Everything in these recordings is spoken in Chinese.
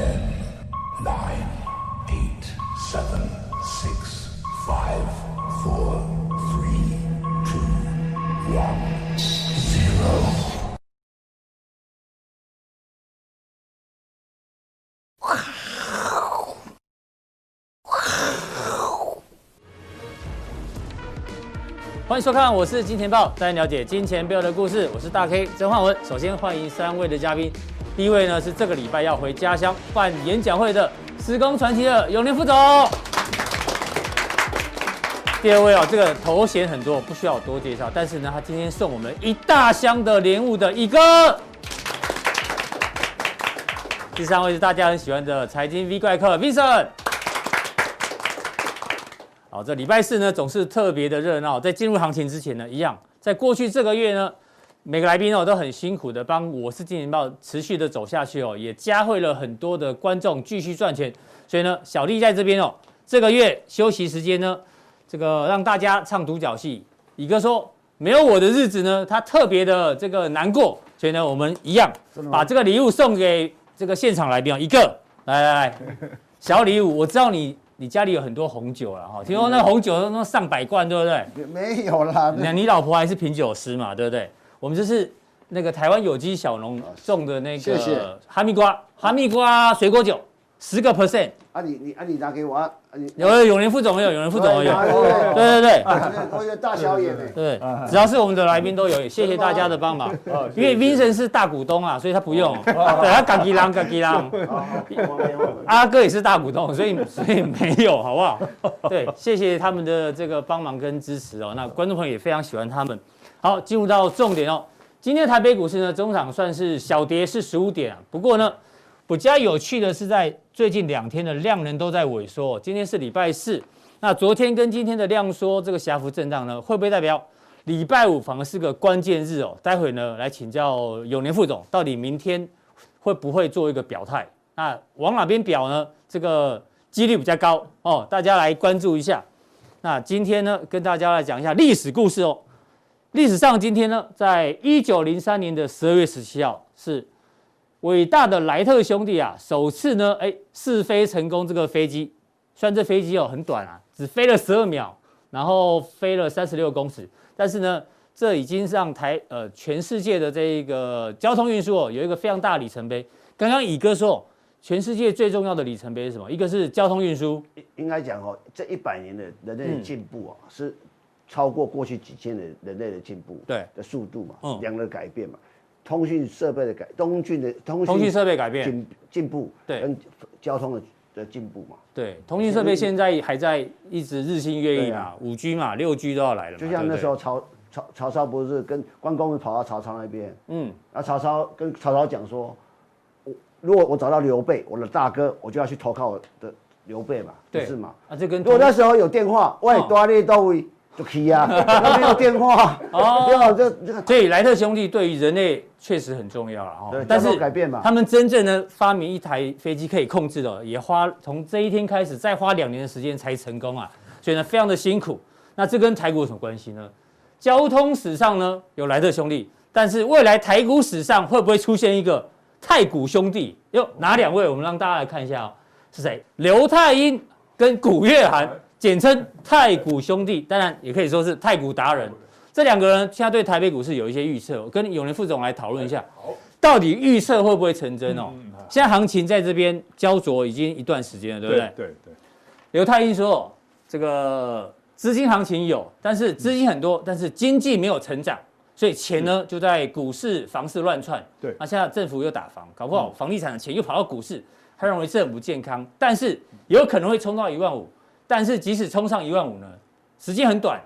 Ten, nine, eight, seven, six, five, four, three, two, one, zero. 欢迎收看，我是金钱豹，带您了解金钱背后的故事。我是大 K 曾焕文。首先欢迎三位的嘉宾，第一位呢是这个礼拜要回家乡办演讲会的时工传奇的永年副总。第二位啊，这个头衔很多，不需要我多介绍，但是呢，他今天送我们一大箱的莲雾的一哥。第三位是大家很喜欢的财经 V 怪客 Vincent。好，这礼拜四呢总是特别的热闹。在进入行情之前呢，一样，在过去这个月呢，每个来宾哦都很辛苦的帮我是金钱豹持续的走下去哦，也加惠了很多的观众继续赚钱。所以呢，小弟在这边哦，这个月休息时间呢，这个让大家唱独角戏。乙哥说没有我的日子呢，他特别的这个难过。所以呢，我们一样把这个礼物送给这个现场来宾哦，一个来来来，小礼物，我知道你。你家里有很多红酒了哈，听说那红酒都那上百罐，对不对？没有啦，那你老婆还是品酒师嘛，对不对？我们就是那个台湾有机小农种的那个哈密瓜，哈密瓜水果酒，十个 percent。啊你你啊你拿给我啊！有有永年副总有，永年副总有，对对对，我有大小眼诶，对，只要是我们的来宾都有，谢谢大家的帮忙。因为 Vincent 是大股东啊，所以他不用，对他嘎吉郎嘎吉郎。阿哥也是大股东，所以所以没有，好不好？对，谢谢他们的这个帮忙跟支持哦。那观众朋友也非常喜欢他们。好，进入到重点哦。今天台北股市呢，中场算是小跌是十五点啊，不过呢。比较有趣的是，在最近两天的量能都在萎缩。今天是礼拜四，那昨天跟今天的量缩，这个狭幅震荡呢，会不会代表礼拜五反而是个关键日哦？待会呢，来请教永年副总，到底明天会不会做一个表态？那往哪边表呢？这个几率比较高哦，大家来关注一下。那今天呢，跟大家来讲一下历史故事哦。历史上今天呢，在一九零三年的十二月十七号是。伟大的莱特兄弟啊，首次呢，哎，试飞成功这个飞机，虽然这飞机哦很短啊，只飞了十二秒，然后飞了三十六公尺，但是呢，这已经让台呃全世界的这个交通运输哦有一个非常大的里程碑。刚刚乙哥说，全世界最重要的里程碑是什么？一个是交通运输，应该讲哦，这一百年的人类进步啊，是超过过去几千年人类的进步对。的速度嘛，嗯，两个改变嘛。通讯设备的改，东讯的通讯设备改变。进进步，对，跟交通的的进步嘛，对，通讯设备现在还在一直日新月异嘛，五 G 嘛，六 G 都要来了，就像那时候曹曹曹操不是跟关公跑到曹操那边，嗯，那曹操跟曹操讲说，我如果我找到刘备，我的大哥，我就要去投靠我的刘备嘛，对，是嘛？啊，这跟如果那时候有电话，喂，多少列到位。就可以啊，没有电话哦。这这个，所以莱特兄弟对于人类确实很重要了哈。对，但是改变嘛。他们真正的发明一台飞机可以控制的，也花从这一天开始，再花两年的时间才成功啊。所以呢，非常的辛苦。那这跟台股有什么关系呢？交通史上呢有莱特兄弟，但是未来台股史上会不会出现一个太古兄弟？哟，哪两位？我们让大家来看一下哦，是谁？刘太英跟古月涵。简称太古兄弟，当然也可以说是太古达人。这两个人现在对台北股市有一些预测，我跟永年副总来讨论一下，到底预测会不会成真哦？现在行情在这边焦灼已经一段时间了，对不对？对对。刘太英说，这个资金行情有，但是资金很多，但是经济没有成长，所以钱呢就在股市、房市乱窜。对。那现在政府又打房，搞不好房地产的钱又跑到股市，他认为这很不健康，但是有可能会冲到一万五。但是即使冲上一万五呢，时间很短，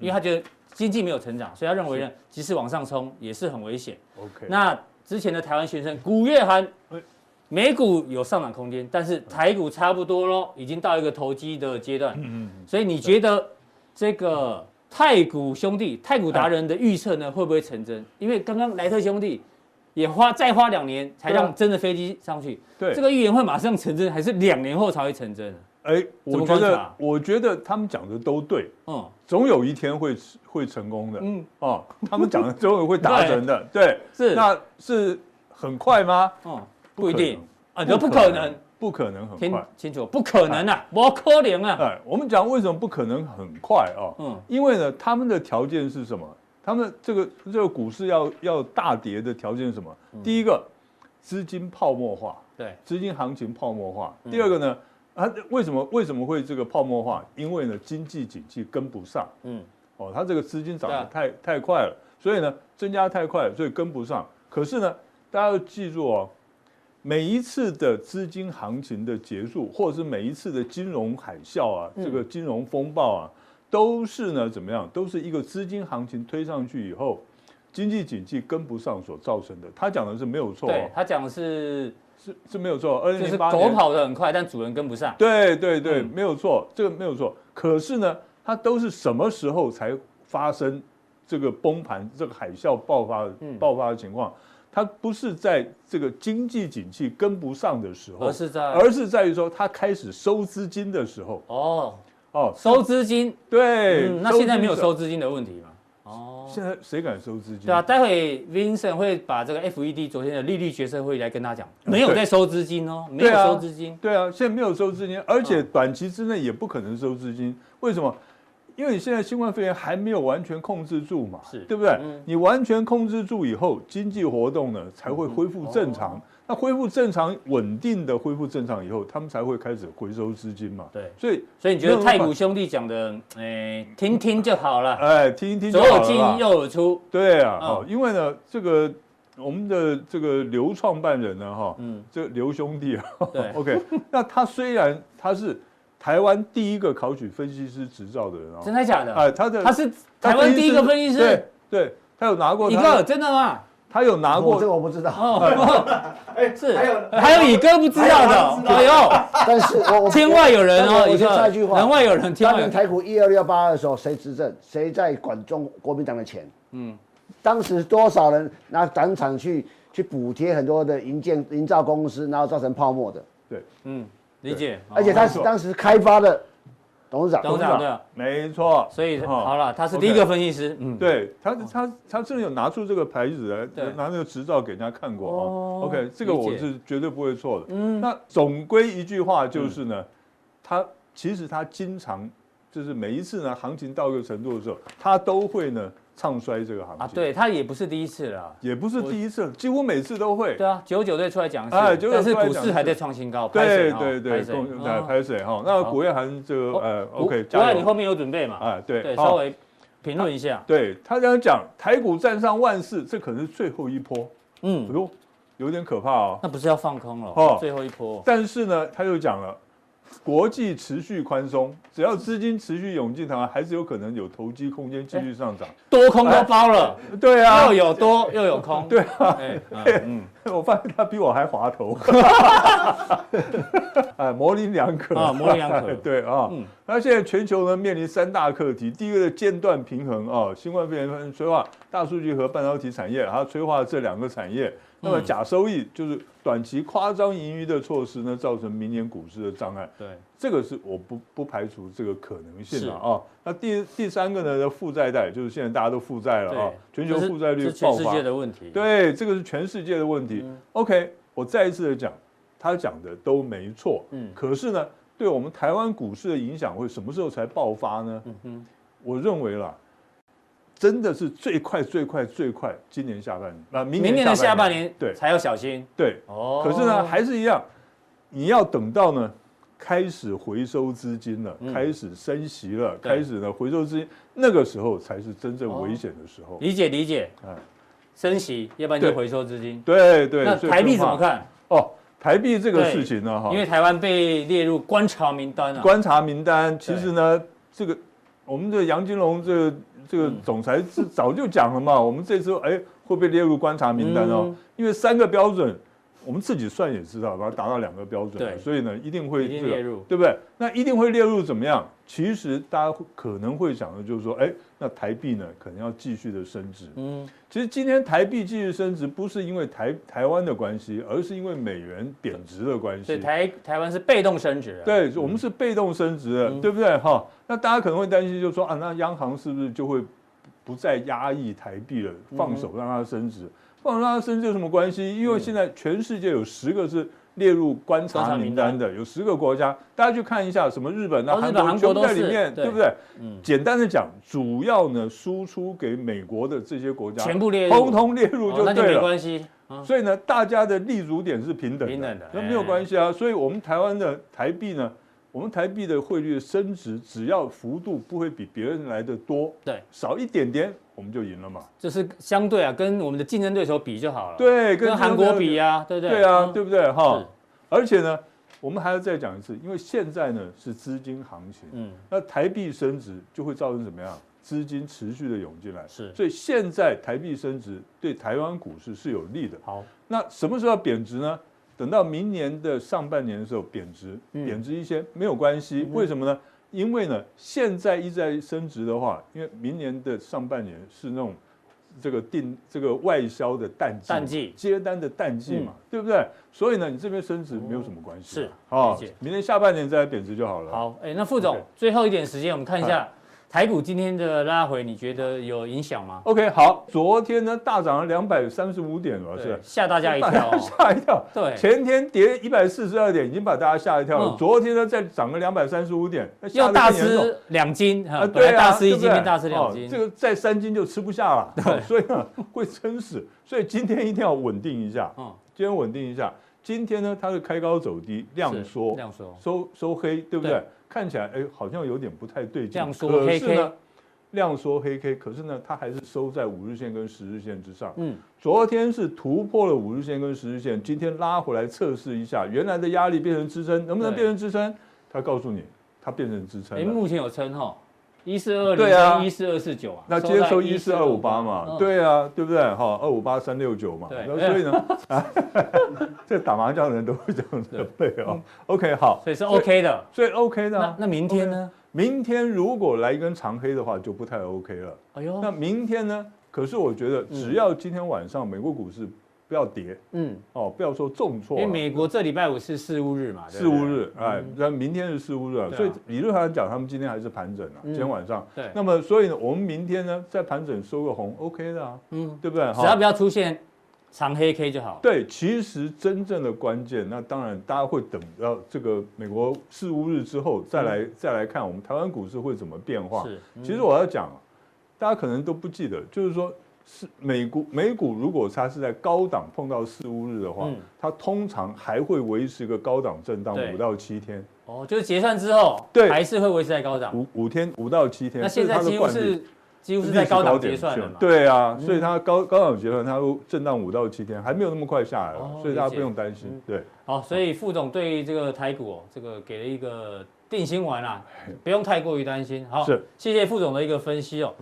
因为他觉得经济没有成长，所以他认为呢，即使往上冲也是很危险。OK，那之前的台湾学生古月涵，美股有上涨空间，但是台股差不多咯，已经到一个投机的阶段。嗯嗯。所以你觉得这个太古兄弟、太古达人的预测呢，会不会成真？因为刚刚莱特兄弟也花再花两年才让真的飞机上去。对。这个预言会马上成真，还是两年后才会成真？哎，我觉得，我觉得他们讲的都对，嗯，总有一天会会成功的，嗯，哦，他们讲的总有会达成的，对，是，那是很快吗？嗯，不一定，啊，这不可能，不可能很快，清楚，不可能啊，不可能啊。哎，我们讲为什么不可能很快啊？嗯，因为呢，他们的条件是什么？他们这个这个股市要要大跌的条件是什么？第一个，资金泡沫化，对，资金行情泡沫化。第二个呢，啊，为什么为什么会这个泡沫化？因为呢，经济景气跟不上，嗯，哦，它这个资金涨得太太快了，所以呢，增加太快了，所以跟不上。可是呢，大家要记住哦。每一次的资金行情的结束，或者是每一次的金融海啸啊，这个金融风暴啊，都是呢怎么样？都是一个资金行情推上去以后，经济景气跟不上所造成的。他讲的是没有错，对，他讲的是是是没有错。二零零八年狗跑得很快，但主人跟不上。对对对，没有错，这个没有错。可是呢，它都是什么时候才发生这个崩盘、这个海啸爆发、爆发的情况？它不是在这个经济景气跟不上的时候，而是在而是在于说它开始收资金的时候。哦哦，收资金，对，那现在没有收资金的问题吗？哦，现在谁敢收资金？对啊，待会 Vincent 会把这个 FED 昨天的利率决策会议来跟他讲，没有在收资金哦，没有收资金。对啊，现在没有收资金，而且短期之内也不可能收资金。为什么？因为你现在新冠肺炎还没有完全控制住嘛，是对不对？嗯、你完全控制住以后，经济活动呢才会恢复正常。嗯、那恢复正常、稳定的恢复正常以后，他们才会开始回收资金嘛。对，所以所以你觉得太古兄弟讲的，哎，听听就好了。哎，听一听就好了。左有进，右有出。对啊，好、嗯，因为呢，这个我们的这个刘创办人呢，哈，嗯，这刘兄弟啊，对，OK，那他虽然他是。台湾第一个考取分析师执照的人啊，真的假的？哎，他的他是台湾第一个分析师，对，对，他有拿过一个，真的吗？他有拿过，这个我不知道。哎，是还有还有乙哥不知道的，哎呦！但是我天外有人哦，我先插一句话，人外有人。当年台股一二六八的时候，谁执政？谁在管中国民党的钱？嗯，当时多少人拿党产去去补贴很多的营建营造公司，然后造成泡沫的？对，嗯。理解，而且他是当时开发的董事长，董事长对，没错。所以好了，他是第一个分析师。嗯，对他，他他真的有拿出这个牌子来，拿那个执照给人家看过。啊。OK，这个我是绝对不会错的。嗯，那总归一句话就是呢，他其实他经常就是每一次呢，行情到一个程度的时候，他都会呢。唱衰这个行情啊，对他也不是第一次了，也不是第一次，几乎每次都会。对啊，九九队出来讲，哎，但是股市还在创新高。对对对，来拍水哈。那古月涵这个呃，OK，古月涵你后面有准备嘛？哎，对对，稍微评论一下。对他这样讲，台股站上万四，这可能是最后一波。嗯，哟，有点可怕哦。那不是要放空了？哦，最后一波。但是呢，他又讲了。国际持续宽松，只要资金持续涌进台湾，还是有可能有投机空间继续上涨。多空都包了，对啊，又有多又有空，对啊，嗯，我发现他比我还滑头，哎，模棱两可。啊，模棱两可，对啊，那现在全球呢面临三大课题，第一个是间断平衡啊，新冠肺炎催化大数据和半导体产业，它催化这两个产业。那么假收益就是短期夸张盈余的措施呢，造成明年股市的障碍。对，这个是我不不排除这个可能性的啊。那第第三个呢，负债带就是现在大家都负债了啊，全球负债率爆发。全世界的问题。对，这个是全世界的问题。OK，我再一次的讲，他讲的都没错。嗯。可是呢，对我们台湾股市的影响会什么时候才爆发呢？嗯哼，我认为啦。真的是最快最快最快，今年下半年啊，明年的下半年对才要小心对哦。可是呢，还是一样，你要等到呢开始回收资金了，开始升息了，开始呢回收资金，那个时候才是真正危险的时候。理解理解啊，升息，要不然就回收资金。对对。那台币怎么看？哦，台币这个事情呢，哈，因为台湾被列入观察名单了。观察名单，其实呢，这个我们的杨金龙这个。这个总裁是早就讲了嘛，我们这次哎会被列入观察名单哦，因为三个标准，我们自己算也知道，把它达到两个标准，对，所以呢一定会列入，对不对？那一定会列入怎么样？其实大家可能会想的就是说，哎，那台币呢可能要继续的升值。嗯，其实今天台币继续升值，不是因为台台湾的关系，而是因为美元贬值的关系。对，台台湾是被动升值。对，我们是被动升值的，对不对？哈，那大家可能会担心，就是说啊，那央行是不是就会不再压抑台币了，放手让它升值？放手让它升值有什么关系？因为现在全世界有十个是。列入观察名单的有十个国家，大家去看一下，什么日本、那韩国全部在里面，对不对？嗯，简单的讲，主要呢输出给美国的这些国家，全部列入，通通列入就对了，那就没关系。所以呢，大家的立足点是平等的，平等的，那没有关系啊。所以我们台湾的台币呢？我们台币的汇率升值，只要幅度不会比别人来的多，对，少一点点我们就赢了嘛。就是相对啊，跟我们的竞争对手比就好了。对，跟韩国比啊，对不对？对啊，对不对？哈。而且呢，我们还要再讲一次，因为现在呢是资金行情，嗯，那台币升值就会造成怎么样？资金持续的涌进来，是。所以现在台币升值对台湾股市是有利的。好，那什么时候要贬值呢？等到明年的上半年的时候贬值，贬值一些没有关系，为什么呢？因为呢，现在一在升值的话，因为明年的上半年是那种这个订这个外销的淡季，淡季。接单的淡季嘛，对不对？所以呢，你这边升值没有什么关系，是啊，明年下半年再来贬值就好了。好，哎，那副总最后一点时间，我们看一下。台股今天的拉回，你觉得有影响吗？OK，好，昨天呢大涨了两百三十五点，了，是吓大家一跳，吓一跳。对，前天跌一百四十二点，已经把大家吓一跳了。昨天呢再涨个两百三十五点，要大吃两斤啊？对啊，大吃一斤变大吃两斤，这个再三斤就吃不下了。对，所以呢 会撑死，所以今天一定要稳定一下。嗯，今天稳定一下。今天呢它是开高走低，量缩，量缩，收收黑，对不对？看起来哎，好像有点不太对劲。量缩黑 K，量缩黑 K，可是呢，它还是收在五日线跟十日线之上。嗯，昨天是突破了五日线跟十日线，今天拉回来测试一下，原来的压力变成支撑，能不能变成支撑？它告诉你，它变成支撑。哎，目前有撑哈，一四二零跟一四二四九啊。那今天收一四二五八嘛？对啊，对不对？哈，二五八三六九嘛。对。所以呢，这打麻将的人都会这样子背哦。OK，好。所以是 OK 的，所以 OK 的。那那明天呢？明天如果来一根长黑的话，就不太 OK 了。哎呦，那明天呢？可是我觉得，只要今天晚上美国股市不要跌，嗯，哦，不要说重挫。因为美国这礼拜五是四巫日嘛，四巫日，哎，那明天是四巫日，所以理论上来讲，他们今天还是盘整啊。今天晚上，对。那么，所以呢，我们明天呢，再盘整收个红，OK 的啊，嗯，对不对？只要不要出现。长黑 K 就好。对，其实真正的关键，那当然大家会等到这个美国四巫日之后再来、嗯、再来看我们台湾股市会怎么变化。是，嗯、其实我要讲，大家可能都不记得，就是说是美股美股如果它是在高档碰到四五日的话，嗯、它通常还会维持一个高档震荡五到七天。哦，就是结算之后，对，还是会维持在高档五五天五到七天。那现在几乎是。几乎是在高档结算的嘛？对啊，所以它高高档结算，它会震荡五到七天，还没有那么快下来了，所以大家不用担心。对，好，所以副总对这个台股哦，这个给了一个定心丸啊，不用太过于担心。好，是，谢谢副总的一个分析哦。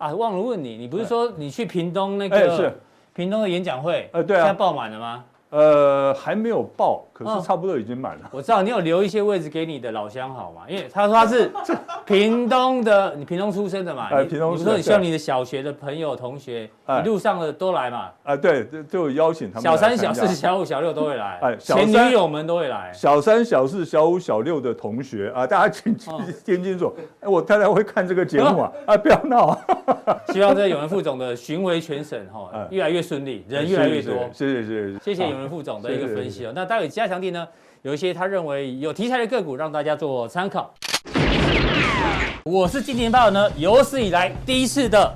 啊，忘了问你，你不是说你去屏东那个是屏东的演讲会？呃，对啊，现在爆满了吗？呃，还没有报，可是差不多已经满了。我知道你有留一些位置给你的老乡好吗？因为他说他是 屏东的，你屏东出生的嘛。哎，屏东。你说你希望你的小学的朋友同学，一路上的都来嘛？啊，对，就就邀请他们。小三、小四、小五、小六都会来。哎，前女友们都会来。小三、小四、小五、小六的同学啊，大家请听清楚。哎，我太太会看这个节目啊，啊，不要闹。希望这永仁副总的巡回全省哈，越来越顺利，人越来越多。谢谢谢谢谢谢永。副总的一个分析哦，那待会加强地呢，有一些他认为有题材的个股，让大家做参考。我是金钱豹呢，有史以来第一次的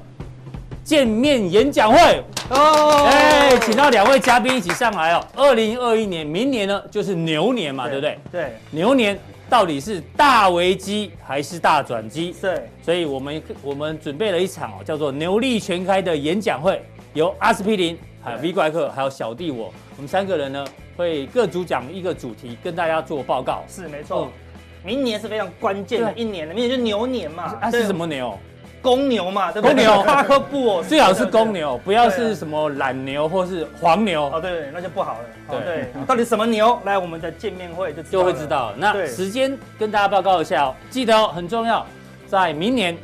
见面演讲会哦，哎，请到两位嘉宾一起上来哦。二零二一年，明年呢就是牛年嘛，对不对？对，牛年到底是大危机还是大转机？对，所以我们我们准备了一场哦，叫做牛力全开的演讲会，由阿司匹林。还有 V 怪客，还有小弟我，我们三个人呢，会各主讲一个主题，跟大家做报告。是没错，明年是非常关键的一年的，明年就牛年嘛。啊，是什么牛？公牛嘛，对不对？公牛，哈克布，最好是公牛，不要是什么懒牛或是黄牛。哦，对对，那就不好了。对对，到底什么牛？来我们的见面会就就会知道。那时间跟大家报告一下哦，记得哦，很重要，在明年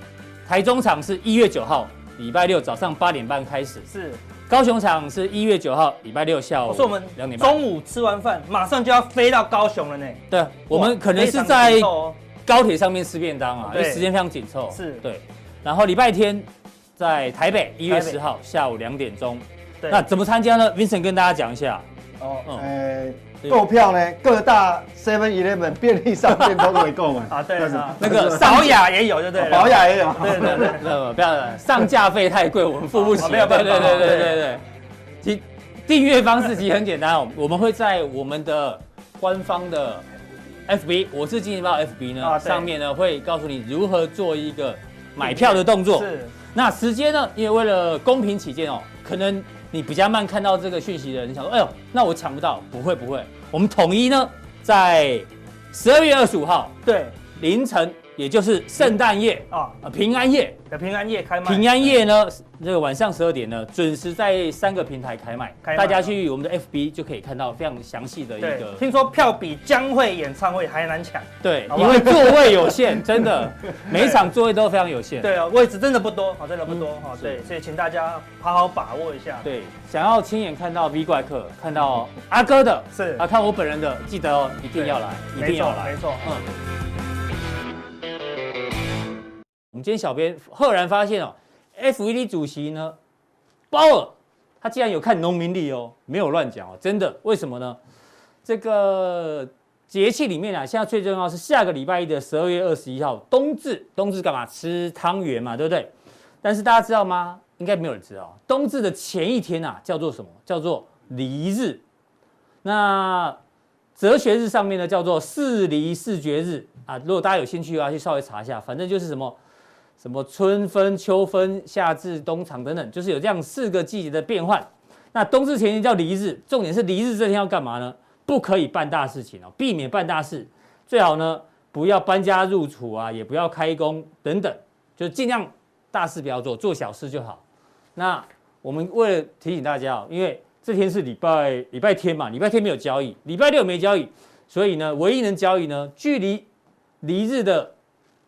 台中场是一月九号，礼拜六早上八点半开始。是。高雄场是一月九号，礼拜六下午。我说我们两点半，中午吃完饭，马上就要飞到高雄了呢。对，我们可能是在高铁上面吃便当啊，因为时间非常紧凑。是，对。然后礼拜天在台北，一月十号下午两点钟。对。那怎么参加呢？Vincent 跟大家讲一下。哦，呃，购票呢，各大 Seven Eleven 便利商店都可以购买啊。对啊，那个宝雅也有，对不对？宝雅也有。对对对，不要上架费太贵，我们付不起。没有办法。对对对对对。其订阅方式其实很简单哦，我们会在我们的官方的 FB，我是金钱爆 FB 呢，上面呢会告诉你如何做一个买票的动作。是。那时间呢？因为为了公平起见哦，可能。你比较慢看到这个讯息的人，你想说，哎呦，那我抢不到？不会不会，我们统一呢，在十二月二十五号，对，凌晨。也就是圣诞夜啊，平安夜的平安夜开卖。平安夜呢，这个晚上十二点呢，准时在三个平台开卖。大家去我们的 FB 就可以看到非常详细的一个。听说票比将会演唱会还难抢。对，因为座位有限，真的，每一场座位都非常有限。对啊，位置真的不多，好，真的不多哈。对，所以请大家好好把握一下。对，想要亲眼看到 V 怪客，看到阿哥的，是啊，看我本人的，记得哦，一定要来，一定要来，没错，嗯。我们今天小编赫然发现哦，FED 主席呢，鲍尔，他竟然有看农民历哦，没有乱讲哦，真的，为什么呢？这个节气里面啊，现在最重要是下个礼拜一的十二月二十一号冬至，冬至干嘛？吃汤圆嘛，对不对？但是大家知道吗？应该没有人知道，冬至的前一天啊，叫做什么？叫做离日。那哲学日上面呢，叫做四离四绝日啊。如果大家有兴趣的话，去稍微查一下，反正就是什么。什么春分、秋分、夏至、冬长等等，就是有这样四个季节的变换。那冬至前一天叫离日，重点是离日这天要干嘛呢？不可以办大事情哦，避免办大事，最好呢不要搬家入厝啊，也不要开工等等，就尽量大事不要做，做小事就好。那我们为了提醒大家哦，因为这天是礼拜礼拜天嘛，礼拜天没有交易，礼拜六没交易，所以呢，唯一能交易呢，距离离日的。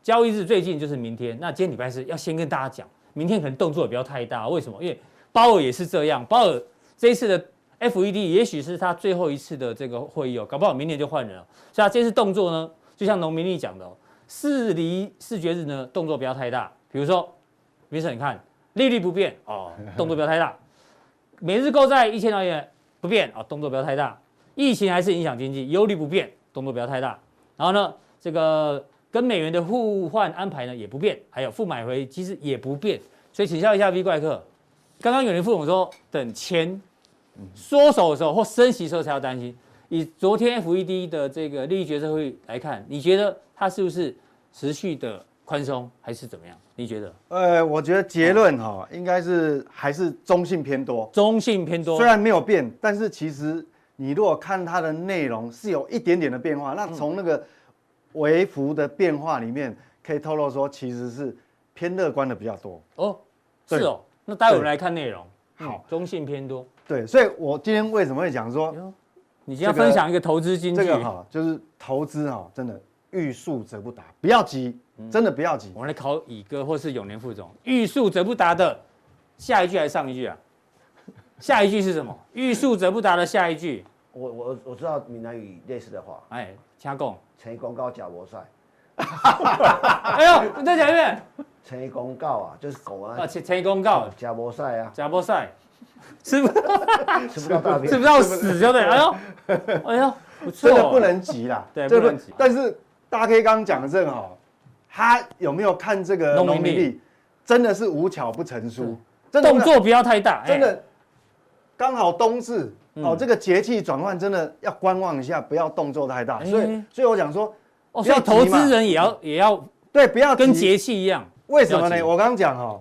交易日最近就是明天，那今天礼拜四要先跟大家讲，明天可能动作也不要太大，为什么？因为鲍尔也是这样，鲍尔这一次的 FED 也许是他最后一次的这个会议哦，搞不好明年就换人了，所以他这次动作呢，就像农民历讲的哦，四离四绝日呢，动作不要太大，比如说，明生你看利率不变哦，动作不要太大，每日购债一千多元不变啊，动作不要太大，疫情还是影响经济，忧虑不变，动作不要太大，然后呢，这个。跟美元的互换安排呢也不变，还有负买回其实也不变，所以请教一下 V 怪客，刚刚有人副总说等钱缩手的时候或升息的时候才要担心，以昨天 FED 的这个利率决策会来看，你觉得它是不是持续的宽松还是怎么样？你觉得？呃，我觉得结论哈应该是还是中性偏多，中性偏多，虽然没有变，但是其实你如果看它的内容是有一点点的变化，那从那个。微幅的变化里面，可以透露说，其实是偏乐观的比较多哦。是哦，那待会我们来看内容。好，中性偏多。对，所以我今天为什么会讲说，你今天要分享一个投资金句。这个哈，就是投资哈，真的欲速则不达，不要急，真的不要急。我们来考乙哥或是永年副总，欲速则不达的下一句还是上一句啊？下一句是什么？欲速则不达的下一句。我我我知道闽南语类似的话，哎，听讲，成功告假博赛，哎呦，你再讲一遍，成功告啊，就是狗啊，啊，成成功告假博赛啊，假博赛，吃不 吃不到大便，吃不到屎就对，哎呦，哎呦，不错，这个不能急啦，对，不能急，但是大 K 刚刚讲的正好，他有没有看这个农民历？真的是无巧不成书，动作不要太大，真的刚好冬至。哦，这个节气转换真的要观望一下，不要动作太大。所以，所以我讲说，哦，所以投资人也要也要对，不要跟节气一样。为什么呢？我刚刚讲哈，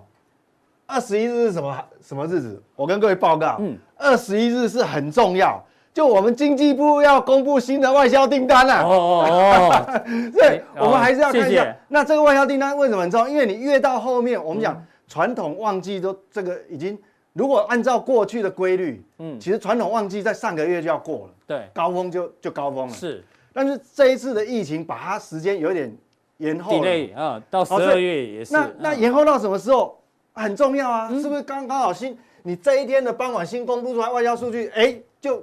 二十一日是什么什么日子？我跟各位报告，嗯，二十一日是很重要，就我们经济部要公布新的外销订单了。哦哦哦，对，我们还是要看一下。那这个外销订单为什么很重要？因为你越到后面，我们讲传统旺季都这个已经。如果按照过去的规律，嗯，其实传统旺季在上个月就要过了，对，高峰就就高峰了，是。但是这一次的疫情把它时间有一点延后了，delay 啊，到十二月也是。那那延后到什么时候很重要啊？是不是刚刚好新？你这一天的傍晚新公布出来外交数据，哎，就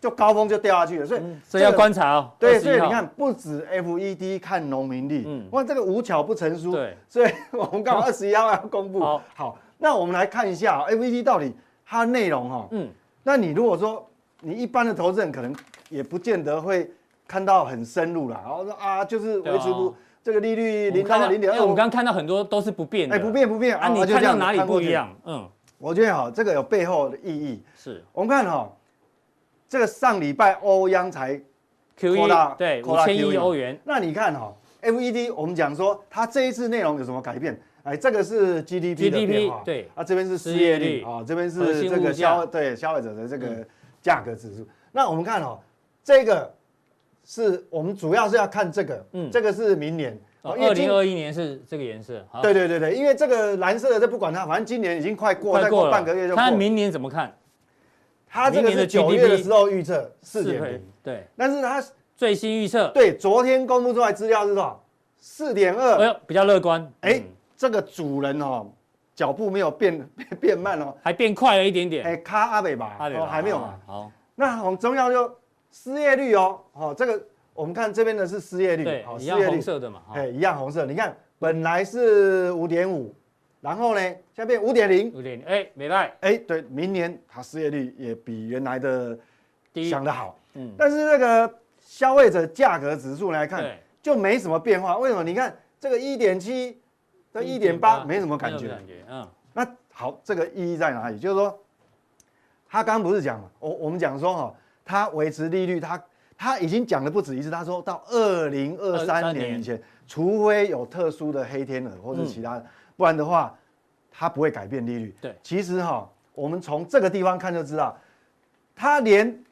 就高峰就掉下去了。所以所以要观察哦。对，所以你看，不止 FED 看农民力，嗯，哇，这个无巧不成书。对，所以我们刚好二十一号要公布。好，好。那我们来看一下 FED 到底它的内容哈，嗯，那你如果说你一般的投资人可能也不见得会看到很深入啦。然后说啊，就是维持不这个利率零到零点二。我们刚刚看到很多都是不变的，哎，不变不变啊，你看到哪里不一样？嗯，我觉得哈，这个有背后的意义。是我们看哈，这个上礼拜欧央才 QE 对五千亿欧元，那你看哈，FED 我们讲说它这一次内容有什么改变？哎，这个是 GDP 的变化，对。啊，这边是失业率啊，这边是这个消对消费者的这个价格指数。那我们看哦，这个是我们主要是要看这个，嗯，这个是明年，二零二一年是这个颜色，对对对对，因为这个蓝色的这不管它，反正今年已经快过，再过半个月就过。看明年怎么看？它这个是九月的时候预测四点零，对，但是它最新预测，对，昨天公布出来资料是多少？四点二，哎呦，比较乐观，哎。这个主人哦，脚步没有变 变慢哦，还变快了一点点。哎，卡阿北吧，哦，还没有嘛。好，那很重要就失业率哦，哦，这个我们看这边的是失业率，对，一样红色的嘛，哎，一样红色。你看本来是五点五，然后呢，现在变五点零，五点零，哎，没赖，哎，对，明年它失业率也比原来的想的好，嗯，但是那个消费者价格指数来看，就没什么变化。为什么？你看这个一点七。这一点八没什么感觉，嗯，那好，这个意义在哪里？就是说，他刚刚不是讲嘛，我我们讲说哈，他维持利率，他他已经讲了不止一次，他说到二零二三年以前，除非有特殊的黑天鹅或者其他的，不然的话，他不会改变利率。对，其实哈，我们从这个地方看就知道，他连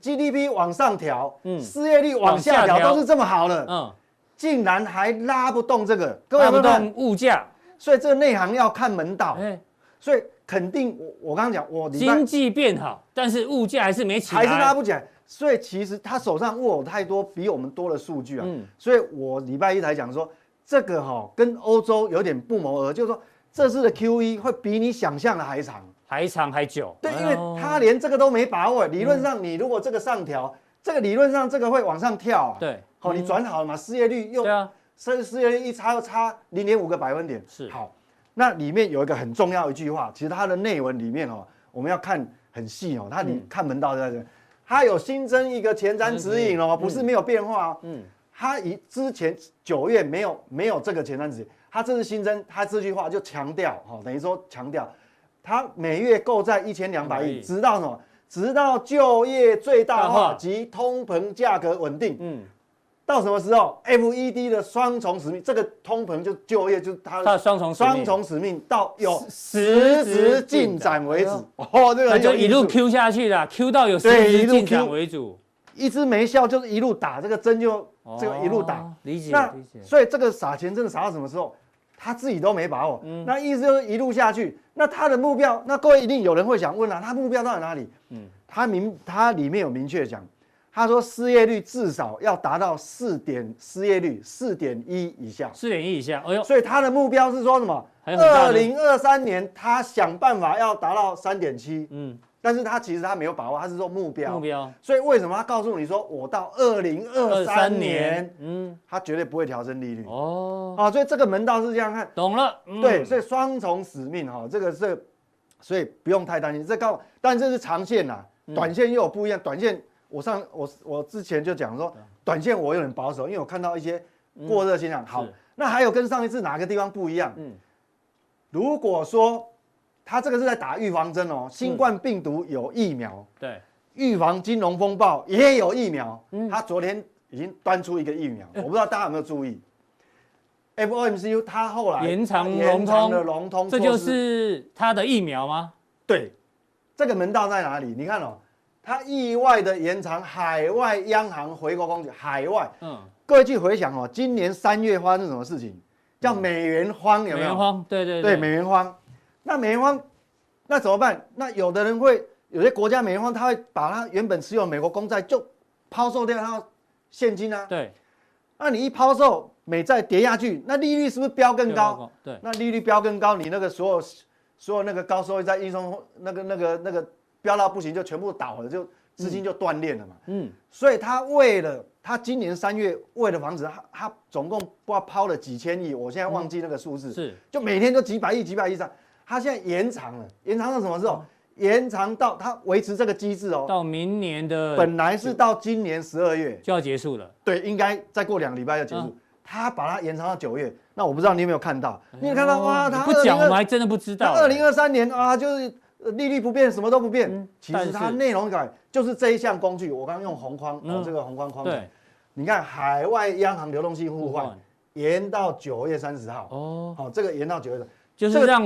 GDP 往上调，嗯，失业率往下调都是这么好的，嗯。竟然还拉不动这个，各位拉不动物价，所以这个内行要看门道。所以肯定我我刚刚讲，我经济变好，但是物价还是没起来，还是拉不起来。所以其实他手上握有太多比我们多的数据啊。嗯，所以我礼拜一才讲说，这个哈跟欧洲有点不谋而，就是说这次的 QE 会比你想象的还长，还长还久。对，因为他连这个都没把握。理论上你如果这个上调，这个理论上这个会往上跳啊。对。好，你转好了嘛？失业率又失失业率一差又差零点五个百分点。是好，那里面有一个很重要一句话，其实它的内文里面哦，我们要看很细哦，它你看门道在这，它有新增一个前瞻指引哦，不是没有变化哦。嗯，它以之前九月没有没有这个前瞻指引，它这次新增，它这句话就强调哈，等于说强调，它每月购债一千两百亿，直到什么？直到就业最大化及通膨价格稳定。嗯。到什么时候？FED 的双重使命，这个通膨就就业就它的双重双重使命到有实质进展为止。哦，这个就一路 Q 下去了，Q 到有实质进展为主。一直没效，就是一路打这个针，就这个一路打。理解。那所以这个撒钱真的撒到什么时候？他自己都没把握。嗯。那意思就是一路下去。那他的目标，那各位一定有人会想问啊，他目标到底哪里？嗯。他明他里面有明确讲。他说失业率至少要达到四点，失业率四点一以下，四点一以下，哎呦，所以他的目标是说什么？二零二三年他想办法要达到三点七，嗯，但是他其实他没有把握，他是说目标，目标，所以为什么他告诉你说我到二零二三年，嗯，他绝对不会调升利率，哦，啊，所以这个门道是这样看，懂了，对，所以双重使命哈，这个是，所以不用太担心，这告，但这是长线呐，短线又有不一样，短线。我上我我之前就讲说，短线我有点保守，因为我看到一些过热现象。好，那还有跟上一次哪个地方不一样？嗯，如果说他这个是在打预防针哦，新冠病毒有疫苗，对，预防金融风暴也有疫苗。嗯，他昨天已经端出一个疫苗，我不知道大家有没有注意？FOMC 他后来延长延长的融通，这就是他的疫苗吗？对，这个门道在哪里？你看哦。他意外的延长海外央行回购工具，海外，嗯，各位去回想哦，今年三月发生什么事情？叫美元荒，有没有？美元荒，对对对，美元荒。那美元荒，那怎么办？那有的人会，有些国家美元荒，他会把他原本持有美国公债就抛售掉，他现金啊。对。那你一抛售，美债跌下去，那利率是不是飙更高？对。那利率飙更高，你那个所有所有那个高收益在运送那个那个那个。飙到不行就全部倒了，就资金就断裂了嘛。嗯，所以他为了他今年三月为了防止他他总共不知道抛了几千亿，我现在忘记那个数字。是，就每天都几百亿几百亿上，他现在延长了，延长到什么时候？延长到它维持这个机制哦，到明年的本来是到今年十二月就要结束了，对，应该再过两个礼拜就结束。他把它延长到九月，那我不知道你有没有看到？你有看到哇？他不讲我们还真的不知道。二零二三年啊，就是利率不变，什么都不变。其实它内容改就是这一项工具，我刚刚用红框，用，这个红框框。对，你看海外央行流动性互换延到九月三十号。哦，好，这个延到九月，就是让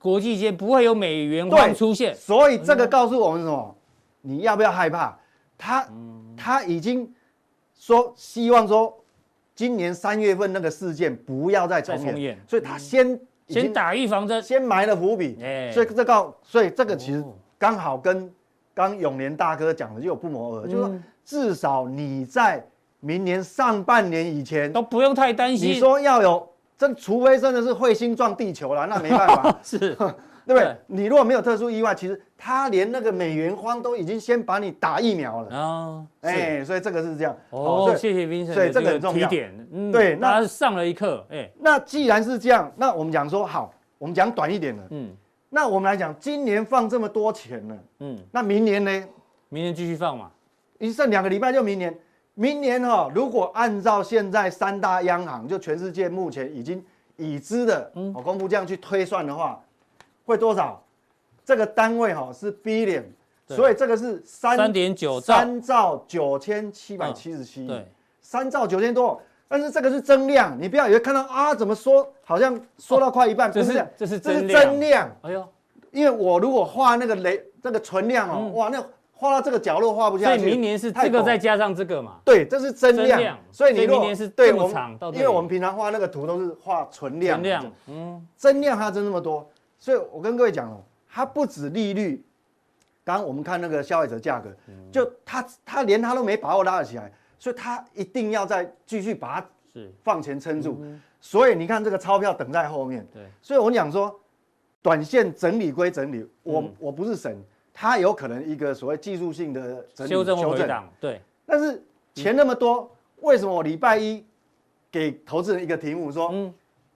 国际间不会有美元荒出现。所以这个告诉我们什么？你要不要害怕？他他已经说希望说。今年三月份那个事件不要再重演，重演，所以他先先打预防针，先埋了伏笔，欸、所以这个所以这个其实刚好跟刚永年大哥讲的就有不谋而合，嗯、就是说至少你在明年上半年以前都不用太担心。你说要有，这除非真的是彗星撞地球了，那没办法，是。对不对？你如果没有特殊意外，其实他连那个美元荒都已经先把你打疫苗了哦。哎，所以这个是这样。哦，谢谢 Vincent。所以这个很重要。嗯，对，那是上了一课。哎，那既然是这样，那我们讲说好，我们讲短一点的。嗯，那我们来讲，今年放这么多钱了。嗯，那明年呢？明年继续放嘛？一剩两个礼拜就明年。明年哈，如果按照现在三大央行，就全世界目前已经已知的我公布这样去推算的话。会多少？这个单位哈是 billion，所以这个是三点九三兆九千七百七十七亿，三兆九千多。但是这个是增量，你不要以为看到啊，怎么说好像说到快一半，不是，这是这是增量。哎呦，因为我如果画那个雷这个存量哦，哇，那画到这个角落画不下去。所以明年是这个再加上这个嘛？对，这是增量。所以你明年是对我们，因为我们平常画那个图都是画存量。存量，嗯，增量它增那么多。所以我跟各位讲哦，它不止利率，刚刚我们看那个消费者价格，就它它连它都没把握拉得起来，所以它一定要再继续把它放钱撑住。所以你看这个钞票等在后面。对。所以我讲说，短线整理归整理，我我不是神，它有可能一个所谓技术性的修正回档。对。但是钱那么多，为什么我礼拜一给投资人一个题目说？嗯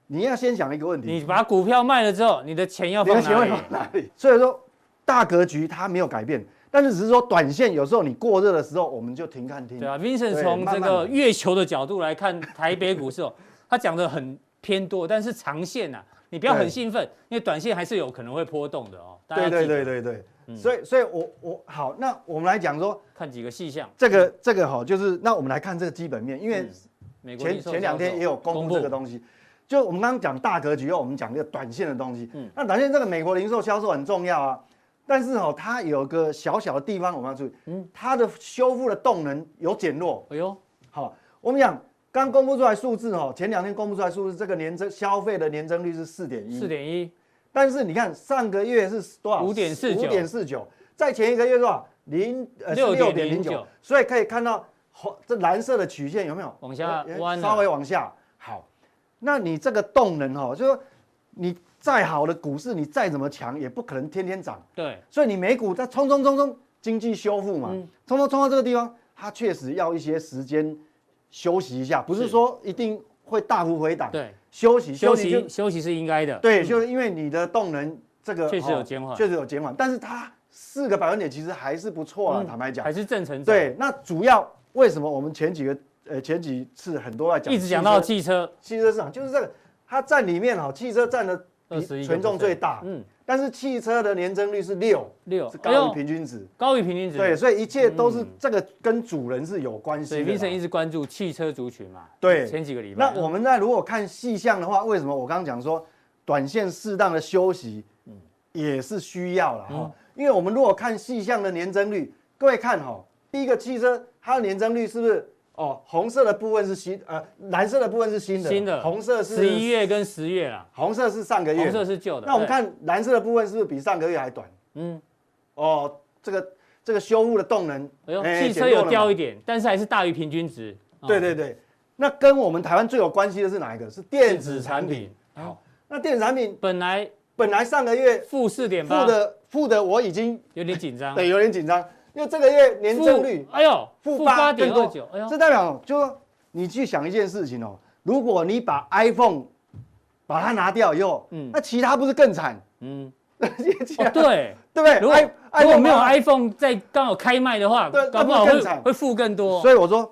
你要先想一个问题，你把股票卖了之后，你的钱要放哪里？钱放哪里？所以说大格局它没有改变，但是只是说短线有时候你过热的时候，我们就停看听。对啊，Vincent 从这个月球的角度来看台北股市哦，他讲的很偏多，但是长线呐，你不要很兴奋，因为短线还是有可能会波动的哦。对对对对对，所以所以我我好，那我们来讲说看几个细项，这个这个哈，就是那我们来看这个基本面，因为前前两天也有公布这个东西。就我们刚刚讲大格局，又我们讲这个短线的东西。嗯，那短线这个美国零售销售很重要啊，但是哦，它有个小小的地方我们要注意，嗯，它的修复的动能有减弱。哎呦，好，我们讲刚公布出来数字哦，前两天公布出来数字，这个年增消费的年增率是四点一，四点一，但是你看上个月是多少？五点四九，五点四九，在前一个月多少？零呃六点零九，所以可以看到红这蓝色的曲线有没有往下弯？稍微往下，好。那你这个动能哈，就是说你再好的股市，你再怎么强，也不可能天天涨。对，所以你美股在冲冲冲冲，经济修复嘛，冲冲冲到这个地方，它确实要一些时间休息一下，不是说一定会大幅回档。对，休息休息休息是应该的。对，就是因为你的动能这个确实有减缓，确实有减缓，但是它四个百分点其实还是不错啊，坦白讲，还是正成长。对，那主要为什么我们前几个？呃，前几次很多在讲，一直讲到汽车，汽车市场就是这个，它占里面哈，汽车占的比权重最大，嗯，但是汽车的年增率是六六，是高于平均值，高于平均值，对，所以一切都是这个跟主人是有关系的。所以 Vincent 一直关注汽车族群嘛，对，前几个礼拜。那我们在如果看细项的话，为什么我刚刚讲说短线适当的休息，嗯，也是需要了哈，因为我们如果看细项的年增率，各位看哈，第一个汽车它的年增率是不是？哦，红色的部分是新，呃，蓝色的部分是新的，新的，红色是十一月跟十月啊，红色是上个月，红色是旧的。那我们看蓝色的部分是不是比上个月还短？嗯，哦，这个这个修复的动能，哎呦，汽车有掉一点，但是还是大于平均值。对对对，那跟我们台湾最有关系的是哪一个？是电子产品。好，那电子产品本来本来上个月负四点八，负的负的我已经有点紧张，对，有点紧张。因为这个月年增率，哎呦，负八点二九，这代表就你去想一件事情哦，如果你把 iPhone 把它拿掉以后，嗯，那其他不是更惨？嗯，对 对。对不对？如果如果没有 iPhone 在刚好开卖的话，对搞不好会会负更多。所以我说，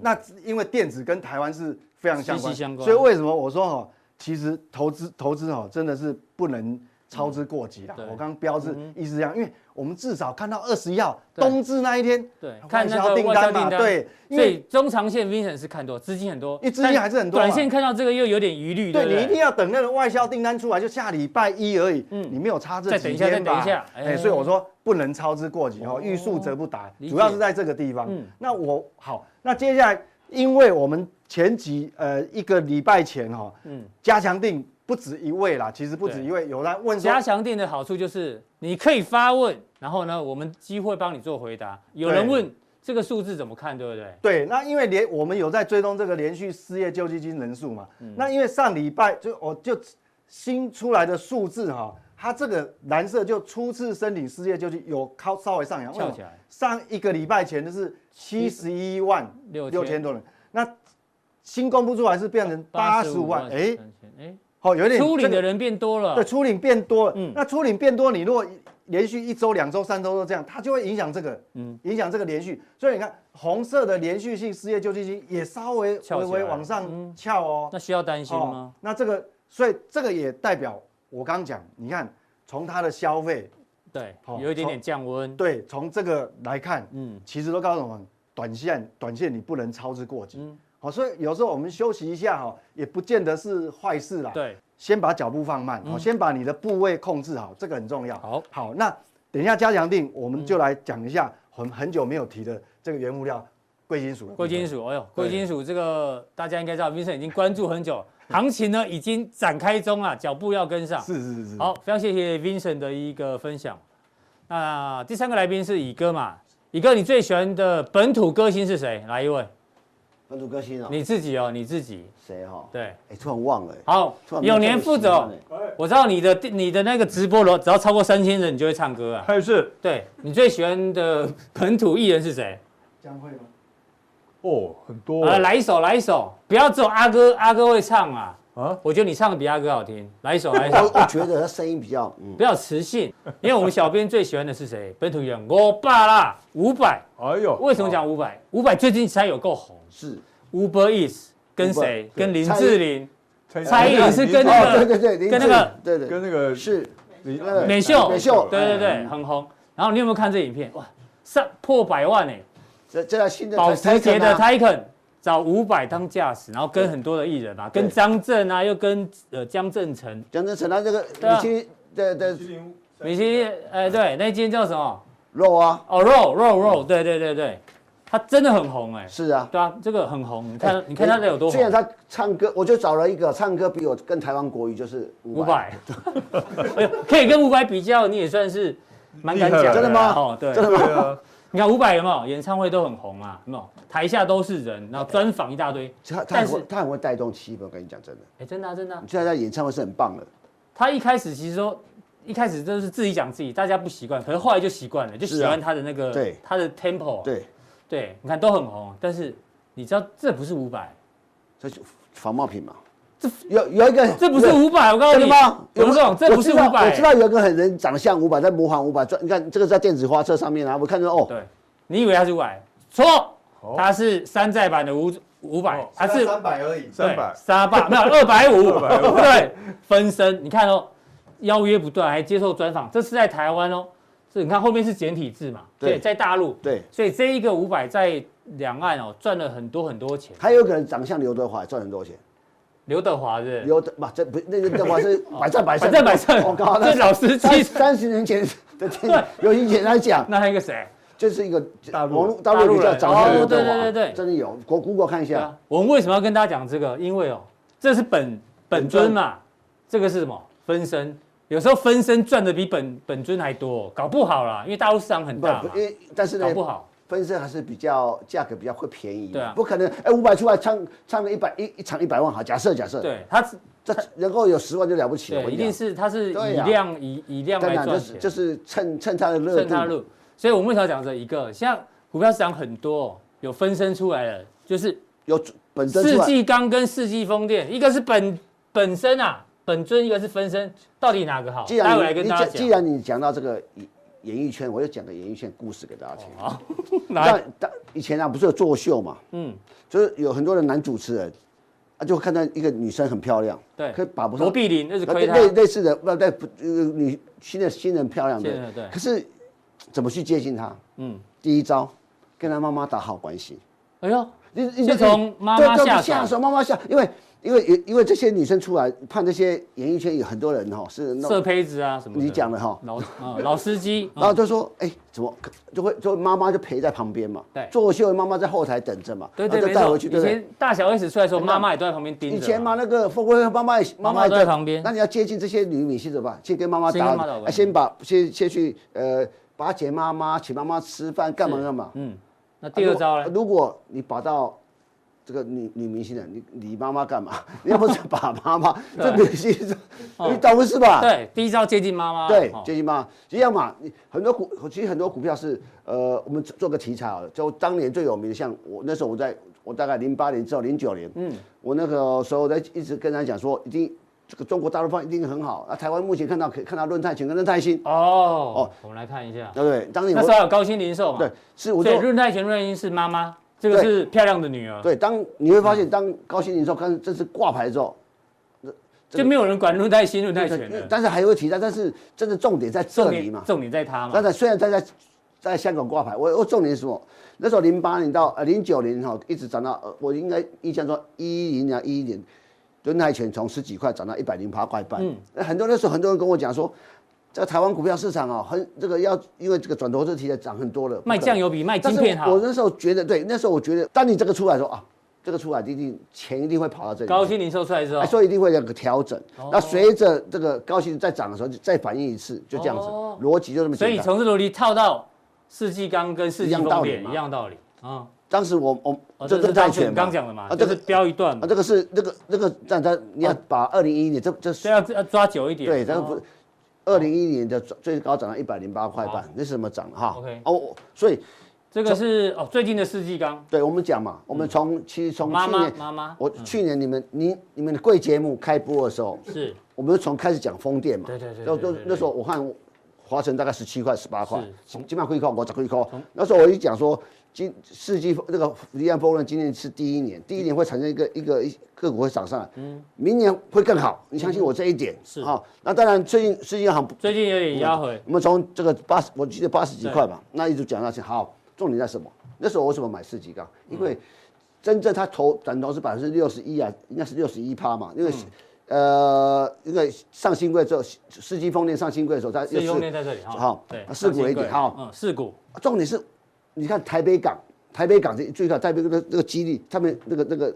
那因为电子跟台湾是非常相关所以为什么我说哈，其实投资投资哈真的是不能操之过急啦。我刚标志意思这样，因为我们至少看到二十一号冬至那一天，对，外看那销订单嘛，对，因所为以中长线 Vincent 是看多，资金很多，因为资金还是很多短线看到这个又有点疑虑，对你一定要等那个外销订单出来，就下礼拜一而已。嗯，你没有差这几天吧？等一下哎哎，所以我说不能操之过急哦，欲速则不达主要是在这个地方。嗯。那我好，那接下来，因为我们前几呃一个礼拜前哈，嗯，加强定不止一位啦，其实不止一位，有人问加强店的好处就是你可以发问，然后呢，我们机会帮你做回答。有人问这个数字怎么看，对不对？对，那因为连我们有在追踪这个连续失业救济金人数嘛，那因为上礼拜就我就新出来的数字哈，它这个蓝色就初次申请失业救济有靠稍微上扬，翘起来。上一个礼拜前的是七十一万六六千多人，那新公布出来是变成八十五万，哎哎，好有点初领的人变多了，对，初领变多了。嗯那初领变多，你如果连续一周、两周、三周都这样，它就会影响这个，嗯影响这个连续。所以你看，红色的连续性失业救济金也稍微微微往上翘哦。那需要担心哦吗？那这个，所以这个也代表我刚讲，你看从它的消费，对好，有一点点降温。对，从这个来看，嗯，其实都告诉我们，短线短线你不能操之过急。嗯好，所以有时候我们休息一下哈，也不见得是坏事啦。对，先把脚步放慢，好，先把你的部位控制好，这个很重要。好，好，那等一下加强定，我们就来讲一下很很久没有提的这个原物料贵金属。贵金属，哎呦，贵金属这个大家应该知道，Vincent 已经关注很久，行情呢已经展开中啊，脚步要跟上。是是是是。好，非常谢谢 Vincent 的一个分享。那第三个来宾是乙哥嘛？乙哥，你最喜欢的本土歌星是谁？来一位，本土歌星哦，你自己哦，你自己。谁哦？对，哎，突然忘了。好突，然有永年副总我知道你的你的那个直播楼，只要超过三千人，你就会唱歌啊。还是对你最喜欢的本土艺人是谁？江蕙吗？哦，很多啊，来一首，来一首，不要只有阿哥，阿哥会唱啊。啊，我觉得你唱的比阿哥好听，来一首，来一首，我觉得他声音比较，嗯，比较磁性，因为我们小编最喜欢的是谁？本土艺人，我爸啦，伍佰。哎呦，为什么讲伍佰？伍佰最近才有够红。是，Uber Eats 跟谁？跟林志玲，蔡蔡依林。是跟那哦，个对对对，跟那个对对。跟那个是。你那个美秀，美秀，对对对，哎很红。然后你有没有看这影片？哇，上破百万哎！这这台新的保时捷的 Taycan 找伍佰当驾驶，然后跟很多的艺人啊，跟张震啊，又跟呃江振诚、江正成他这个米其林的的米其林，哎对，那间叫什么？肉啊，哦肉肉肉，对对对对，他真的很红哎。是啊。对啊，这个很红，你看哎你看他的有多红。虽然他唱歌，我就找了一个唱歌比我跟台湾国语就是伍伍佰，可以跟伍佰比较，你也算是蛮敢讲。真的吗哦，对，真的吗？你看伍佰有没有演唱会都很红啊？有没有？台下都是人，然后专访一大堆。他他很会他很会带动气氛，我跟你讲真的，哎，真的啊真的啊你。现在在演唱会是很棒的，他一开始其实说，一开始就是自己讲自己，大家不习惯，可是后来就习惯了，就喜欢他的那个，对他的 tempo，对，对，你看都很红，但是你知道这不是伍佰，这是仿冒品嘛。这有有一个，这不是五百，我告诉你，吗？有这种，这不是五百我，知道有一个很人长得像五百，在模仿伍佰。这你看这个在电子花车上面啊，我看到哦，对，你以为他是五百？错，他是山寨版的五五百，他是三百而已。三百，沙霸没有二百五，250对，分身，你看哦，邀约不断，还接受专访，这是在台湾哦，是你看后面是简体字嘛，对对，在大陆，对，所以这一个五百在两岸哦赚了很多很多钱。还有一个人长得像刘德华，赚很多钱。刘德华是刘德嘛，这不那个刘德华是百战百胜，百战百胜我靠，这老司机。三三十年前的电有以前来讲，那还有一个谁？就是一个大陆大陆比较长相刘德华，哦对对对对。真的有，国 Google 看一下，啊，我们为什么要跟大家讲这个？因为哦，这是本本尊。嘛，这个是什么？分身。有时候分身赚的比本本尊还多，搞不好啦，因为大陆市场很大嘛。不，因，为但是呢搞，不好。分身还是比较价格比较会便宜嘛，对啊不可能哎五百出来唱唱个一百一一场一百万好，假设假设，对，他是这能够有十万就了不起了，一定是他是以量以以量来赚钱，就是就是趁趁它的热度，趁它热。所以我们为什么讲这一个？像股票市场很多哦有分身出来了，就是有本身出世，纪钢跟世纪风电，一个是本本身啊，本尊，一个是分身，到底哪个好？既然你来跟大家讲。既然你讲到这个演演艺圈，我就讲个演艺圈故事给大家听。好，那当以前啊，不是有作秀嘛？嗯，就是有很多的男主持人，啊，就看到一个女生很漂亮，对，可以把不上。罗碧玲那是。类类似的，不对，女新的新人漂亮的，对。可是怎么去接近她？嗯，第一招，跟她妈妈打好关系。哎呦，你你就从妈妈下手，妈妈下，因为。因为因为这些女生出来，怕那些演艺圈有很多人哈是色胚子啊什么。你讲的哈，老啊老司机，然后就说哎怎么就会就妈妈就陪在旁边嘛，对，作秀妈妈在后台等着嘛，对对对，带回去。以前大小 S 出来的时候，妈妈也都在旁边盯着。以前嘛那个凤飞飞妈妈妈妈也在旁边。那你要接近这些女明星怎么办？先跟妈妈打，先把先先去呃巴结妈妈，请妈妈吃饭干嘛干嘛。嗯，那第二招呢？如果你把到。这个女女明星的，你你妈妈干嘛？你 要不是爸妈妈这明星，你懂不是吧？对，第一招接近妈妈。对，接近妈妈，一样嘛。你很多股，其实很多股票是，呃，我们做个题材啊，就当年最有名的，像我那时候我在，我大概零八年之后零九年，嗯，我那个时候在一直跟他讲说，一定这个中国大陆方一定很好。那台湾目前看到可以看到润泰全跟润泰新。哦哦，我们来看一下，对不对？当年那时候有高新零售嘛？对，是我对润泰全润泰新是妈妈。这个是漂亮的女儿。对，当你会发现，当高鑫零售看这次挂牌之后，就没有人管润泰新、润泰全了。但是还会提到，但是真的重点在这里嘛？重点在他嘛？但是虽然在在在香港挂牌，我我重点是什么？那时候零八年到呃零九年哈，一直涨到呃，我应该印象中一零年一一年，润泰全从十几块涨到一百零八块半。嗯，很多那时候很多人跟我讲说。这个台湾股票市场啊，很这个要因为这个转投资题材涨很多了。卖酱油比卖晶片好。我那时候觉得，对，那时候我觉得，当你这个出来说啊，这个出来一定钱一定会跑到这里。高新零售出来之后，所以一定会有个调整。那随着这个高新再涨的时候，就再反应一次，就这样子，逻辑就这么简单。所以从这逻辑套到世纪钢跟世纪丰典一样道理啊。当时我我这个债券刚讲的嘛，啊，这个标一段啊，这个是那个那个，但他你要把二零一一年这这是要要抓久一点。对，这个不。二零一一年的最高涨到一百零八块半，那是怎么涨的？哈？OK，哦，所以这个是哦最近的世纪钢。对，我们讲嘛，我们从其实从去年妈妈，我去年你们你你们的贵节目开播的时候，是，我们从开始讲风电嘛，对对对，都都那时候我看华晨大概十七块十八块，基本上可以扣我只可以扣。那时候我一讲说。今世纪那个离岸风呢，今年是第一年，第一年会产生一个一个一个股会涨上来，嗯，明年会更好，你相信我这一点是啊。那当然最近世纪行最近有点压回，我们从这个八十，我记得八十几块吧，那一直讲下去。好，重点在什么？那时候我为什么买世纪钢？因为真正它投转投是百分之六十一啊，应该是六十一趴嘛。因为呃，因为上新贵之后，世纪丰电上新贵的时候，它世纪丰电在这里哈，好，对，四股一点好，嗯，四股，重点是。你看台北港，台北港这最高台北那个那个基地，他们那个那个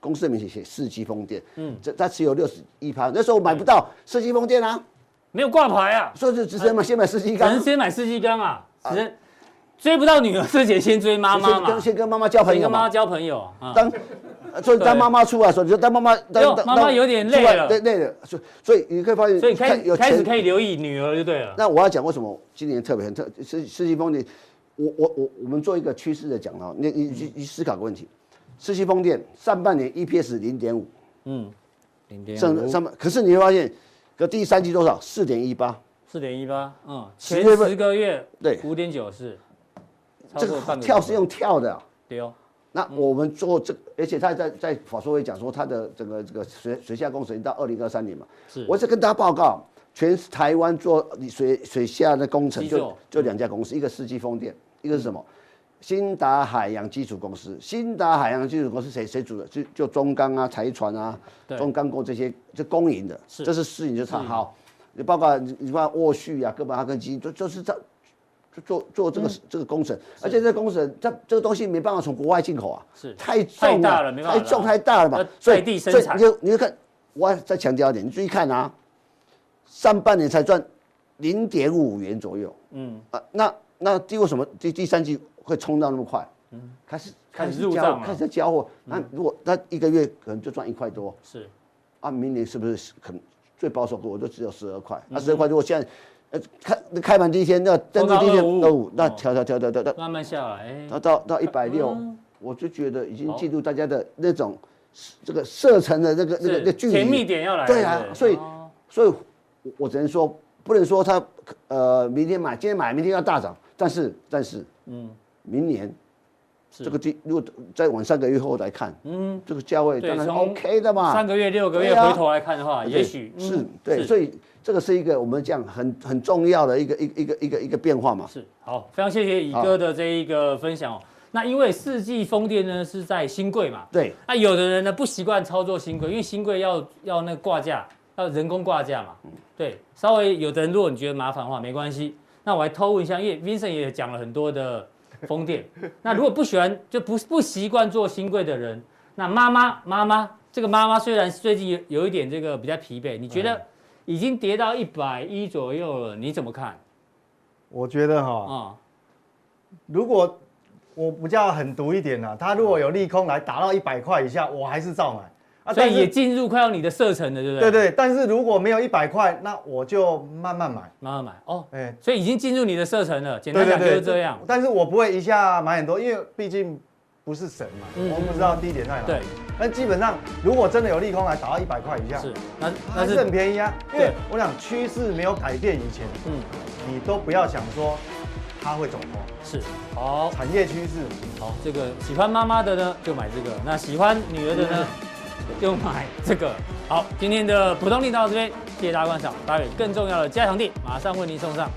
公司的名字写四季风电，嗯，这它持有六十一趴，那时候我买不到四季风电啊，没有挂牌啊，所以就直接买先买四季钢，只能先买世纪钢啊，只能追不到女儿之前先追妈妈嘛，先跟妈妈交朋友，跟妈妈交朋友，当所以当妈妈出来的时候，你就当妈妈，当妈妈有点累了，累累了，所以所以你可以发现，所以开开始可以留意女儿就对了。那我要讲为什么今年特别很特世世纪丰电。我我我我们做一个趋势的讲哦，你你你你思考个问题，世纪风电上半年 EPS 零点五，嗯，零点五上上半，可是你会发现，可第三季多少？四点一八，四点一八，嗯，前十个月对五点九四，这个跳是用跳的，对哦。那我们做这，而且他在在法说会讲说，他的整个这个水水下工程到二零二三年嘛，是，我是跟大家报告。全台湾做水水下的工程就就两家公司，一个世纪风电，一个是什么？新达海洋基础公司。新达海洋基础公司谁谁组的？就就中钢啊、财船啊、中钢构这些就公营的，这是私营就差。好。你包括你你看沃旭啊、哥本哈根基金，就就是这就做做这个这个工程，而且这个工程这这个东西没办法从国外进口啊，是。太重了，太重太大了嘛，所以所以你就你就看，我再强调一点，你注意看啊。上半年才赚零点五元左右，嗯。啊，那那第为什么第第三季会冲到那么快？嗯，开始开始交开始交货，那如果那一个月可能就赚一块多，是。啊，明年是不是可能最保守我就只有十二块？那十二块如果现在呃开那开盘第一天那登记第一天二五，那调调调调调，慢慢下来，到到到一百六，我就觉得已经进入大家的那种。这个射程的那个那个那个距离，甜蜜点要来，对啊，所以所以，我只能说，不能说他呃明天买，今天买，明天要大涨，但是但是，嗯，明年。这个地如果再往三个月后来看，嗯，这个价位当然是 OK 的嘛。三个月、六个月回头来看的话，也许是对，所以这个是一个我们讲很很重要的一个一一个一个一个变化嘛。是好，非常谢谢乙哥的这一个分享哦。那因为四季风电呢是在新贵嘛，对。那有的人呢不习惯操作新贵，因为新贵要要那个挂架，要人工挂架嘛。对，稍微有的人如果你觉得麻烦的话，没关系。那我还偷问一下，因为 Vincent 也讲了很多的。风电，那如果不喜欢就不不习惯做新贵的人，那妈妈妈妈这个妈妈虽然最近有有一点这个比较疲惫，你觉得已经跌到一百一左右了，你怎么看？我觉得哈，啊、嗯，如果我比较狠毒一点呢，他如果有利空来打到一百块以下，我还是照买。啊，所以也进入快要你的射程了，对不对？对对，但是如果没有一百块，那我就慢慢买，慢慢买哦。哎，所以已经进入你的射程了，简单讲就是这样。但是我不会一下买很多，因为毕竟不是神嘛，我们不知道低点在哪。对。但基本上，如果真的有利空来打到一百块以下，是，那那是很便宜啊。因为我想趋势没有改变以前，嗯，你都不要想说它会走空。是。好。产业趋势。好，这个喜欢妈妈的呢，就买这个；那喜欢女儿的呢？就买这个。好，今天的普通力到这边，谢谢大家观赏。待会更重要的加强錠马上为您送上。